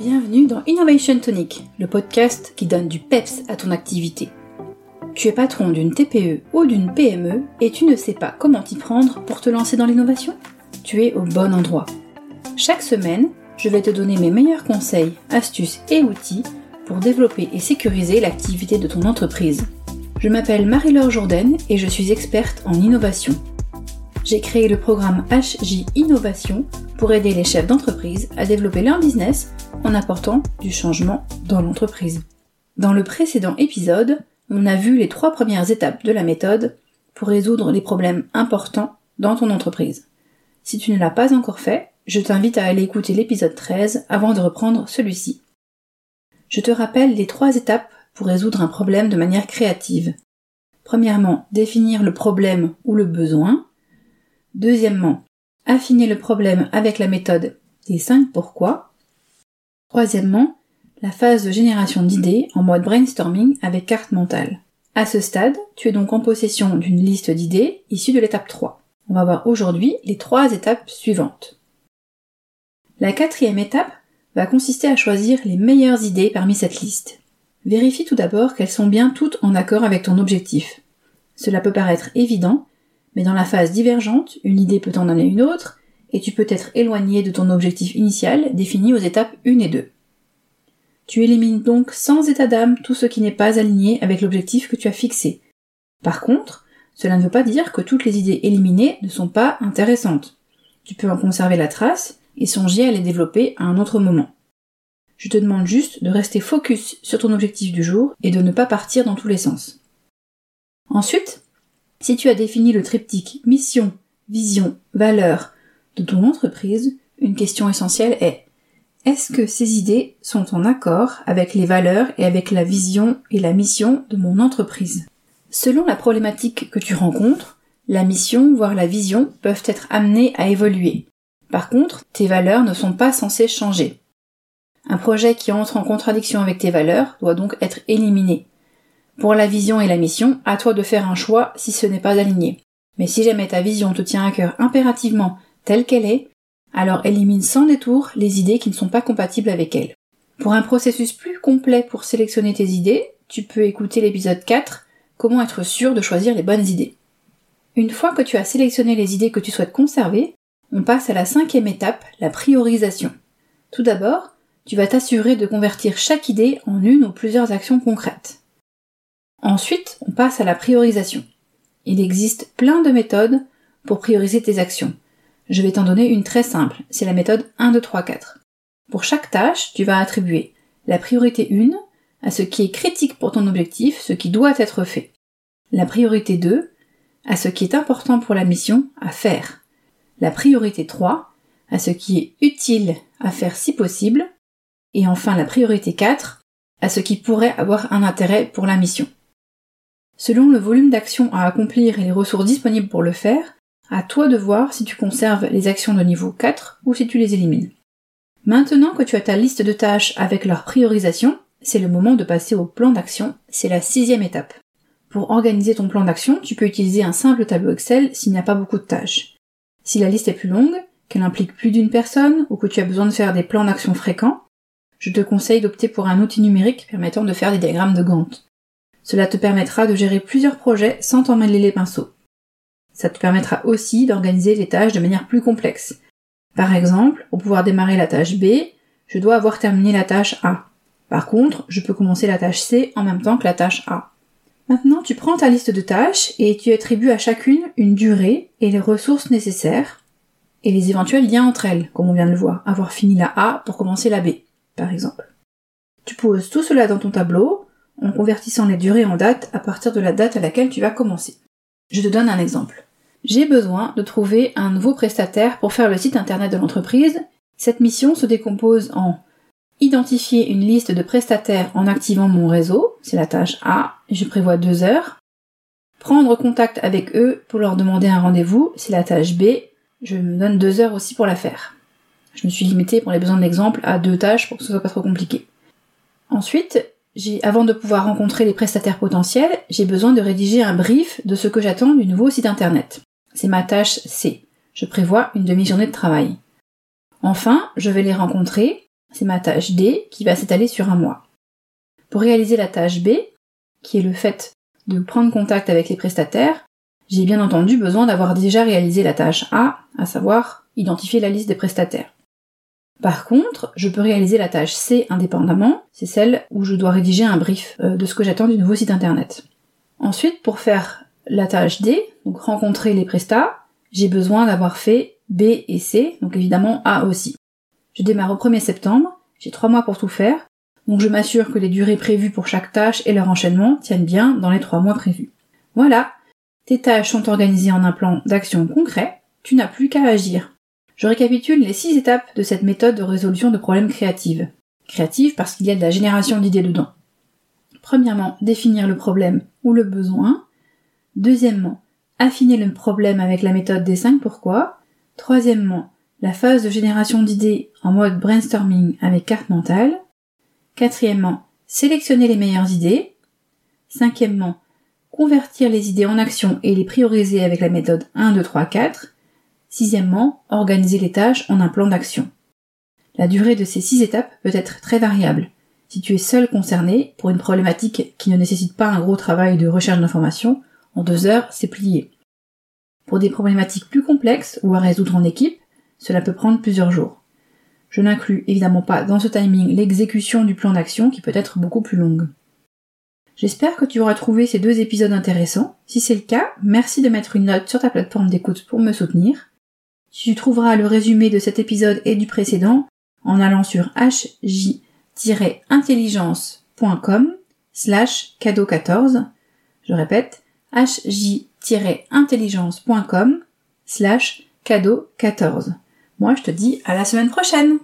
Bienvenue dans Innovation Tonic, le podcast qui donne du peps à ton activité. Tu es patron d'une TPE ou d'une PME et tu ne sais pas comment t'y prendre pour te lancer dans l'innovation? Tu es au bon endroit. Chaque semaine, je vais te donner mes meilleurs conseils, astuces et outils pour développer et sécuriser l'activité de ton entreprise. Je m'appelle Marie-Laure Jourdain et je suis experte en innovation. J'ai créé le programme HJ Innovation pour aider les chefs d'entreprise à développer leur business en apportant du changement dans l'entreprise. Dans le précédent épisode, on a vu les trois premières étapes de la méthode pour résoudre les problèmes importants dans ton entreprise. Si tu ne l'as pas encore fait, je t'invite à aller écouter l'épisode 13 avant de reprendre celui-ci. Je te rappelle les trois étapes pour résoudre un problème de manière créative. Premièrement, définir le problème ou le besoin. Deuxièmement, affiner le problème avec la méthode des 5 pourquoi. Troisièmement, la phase de génération d'idées en mode brainstorming avec carte mentale. À ce stade, tu es donc en possession d'une liste d'idées issue de l'étape 3. On va voir aujourd'hui les trois étapes suivantes. La quatrième étape va consister à choisir les meilleures idées parmi cette liste. Vérifie tout d'abord qu'elles sont bien toutes en accord avec ton objectif. Cela peut paraître évident, mais dans la phase divergente, une idée peut en donner une autre, et tu peux être éloigné de ton objectif initial défini aux étapes 1 et 2. Tu élimines donc sans état d'âme tout ce qui n'est pas aligné avec l'objectif que tu as fixé. Par contre, cela ne veut pas dire que toutes les idées éliminées ne sont pas intéressantes. Tu peux en conserver la trace et songer à les développer à un autre moment. Je te demande juste de rester focus sur ton objectif du jour et de ne pas partir dans tous les sens. Ensuite, si tu as défini le triptyque mission, vision, valeur de ton entreprise, une question essentielle est est-ce que ces idées sont en accord avec les valeurs et avec la vision et la mission de mon entreprise? Selon la problématique que tu rencontres, la mission, voire la vision, peuvent être amenées à évoluer. Par contre, tes valeurs ne sont pas censées changer. Un projet qui entre en contradiction avec tes valeurs doit donc être éliminé. Pour la vision et la mission, à toi de faire un choix si ce n'est pas aligné. Mais si jamais ta vision te tient à cœur impérativement telle qu'elle est, alors élimine sans détour les idées qui ne sont pas compatibles avec elle. Pour un processus plus complet pour sélectionner tes idées, tu peux écouter l'épisode 4, Comment être sûr de choisir les bonnes idées. Une fois que tu as sélectionné les idées que tu souhaites conserver, on passe à la cinquième étape, la priorisation. Tout d'abord, tu vas t'assurer de convertir chaque idée en une ou plusieurs actions concrètes. Ensuite, on passe à la priorisation. Il existe plein de méthodes pour prioriser tes actions. Je vais t'en donner une très simple, c'est la méthode 1, 2, 3, 4. Pour chaque tâche, tu vas attribuer la priorité 1 à ce qui est critique pour ton objectif, ce qui doit être fait. La priorité 2 à ce qui est important pour la mission à faire. La priorité 3 à ce qui est utile à faire si possible. Et enfin la priorité 4 à ce qui pourrait avoir un intérêt pour la mission. Selon le volume d'action à accomplir et les ressources disponibles pour le faire, à toi de voir si tu conserves les actions de niveau 4 ou si tu les élimines. Maintenant que tu as ta liste de tâches avec leur priorisation, c'est le moment de passer au plan d'action, c'est la sixième étape. Pour organiser ton plan d'action, tu peux utiliser un simple tableau Excel s'il n'y a pas beaucoup de tâches. Si la liste est plus longue, qu'elle implique plus d'une personne ou que tu as besoin de faire des plans d'action fréquents, je te conseille d'opter pour un outil numérique permettant de faire des diagrammes de Gantt. Cela te permettra de gérer plusieurs projets sans t'en mêler les pinceaux. Ça te permettra aussi d'organiser les tâches de manière plus complexe. Par exemple, pour pouvoir démarrer la tâche B, je dois avoir terminé la tâche A. Par contre, je peux commencer la tâche C en même temps que la tâche A. Maintenant, tu prends ta liste de tâches et tu attribues à chacune une durée et les ressources nécessaires et les éventuels liens entre elles, comme on vient de le voir, avoir fini la A pour commencer la B, par exemple. Tu poses tout cela dans ton tableau en convertissant les durées en dates à partir de la date à laquelle tu vas commencer. Je te donne un exemple. J'ai besoin de trouver un nouveau prestataire pour faire le site internet de l'entreprise. Cette mission se décompose en identifier une liste de prestataires en activant mon réseau, c'est la tâche A, je prévois deux heures. Prendre contact avec eux pour leur demander un rendez-vous, c'est la tâche B, je me donne deux heures aussi pour la faire. Je me suis limitée pour les besoins de l'exemple à deux tâches pour que ce soit pas trop compliqué. Ensuite, avant de pouvoir rencontrer les prestataires potentiels, j'ai besoin de rédiger un brief de ce que j'attends du nouveau site internet. C'est ma tâche C. Je prévois une demi-journée de travail. Enfin, je vais les rencontrer c'est ma tâche D qui va s'étaler sur un mois. Pour réaliser la tâche B, qui est le fait de prendre contact avec les prestataires, j'ai bien entendu besoin d'avoir déjà réalisé la tâche A, à savoir identifier la liste des prestataires. Par contre, je peux réaliser la tâche C indépendamment, c'est celle où je dois rédiger un brief euh, de ce que j'attends du nouveau site internet. Ensuite, pour faire la tâche D, donc rencontrer les prestats, j'ai besoin d'avoir fait B et C, donc évidemment A aussi. Je démarre au 1er septembre, j'ai trois mois pour tout faire, donc je m'assure que les durées prévues pour chaque tâche et leur enchaînement tiennent bien dans les trois mois prévus. Voilà, tes tâches sont organisées en un plan d'action concret, tu n'as plus qu'à agir. Je récapitule les six étapes de cette méthode de résolution de problèmes créatives. Créative parce qu'il y a de la génération d'idées dedans. Premièrement, définir le problème ou le besoin. Deuxièmement, affiner le problème avec la méthode des 5 pourquoi. Troisièmement, la phase de génération d'idées en mode brainstorming avec carte mentale. Quatrièmement, sélectionner les meilleures idées. Cinquièmement, convertir les idées en action et les prioriser avec la méthode 1, 2, 3, 4. Sixièmement, organiser les tâches en un plan d'action. La durée de ces six étapes peut être très variable. Si tu es seul concerné pour une problématique qui ne nécessite pas un gros travail de recherche d'informations, en deux heures, c'est plié. Pour des problématiques plus complexes ou à résoudre en équipe, cela peut prendre plusieurs jours. Je n'inclus évidemment pas dans ce timing l'exécution du plan d'action qui peut être beaucoup plus longue. J'espère que tu auras trouvé ces deux épisodes intéressants. Si c'est le cas, merci de mettre une note sur ta plateforme d'écoute pour me soutenir. Tu trouveras le résumé de cet épisode et du précédent en allant sur hj-intelligence.com slash cadeau 14. Je répète, hj-intelligence.com slash cadeau 14. Moi, je te dis à la semaine prochaine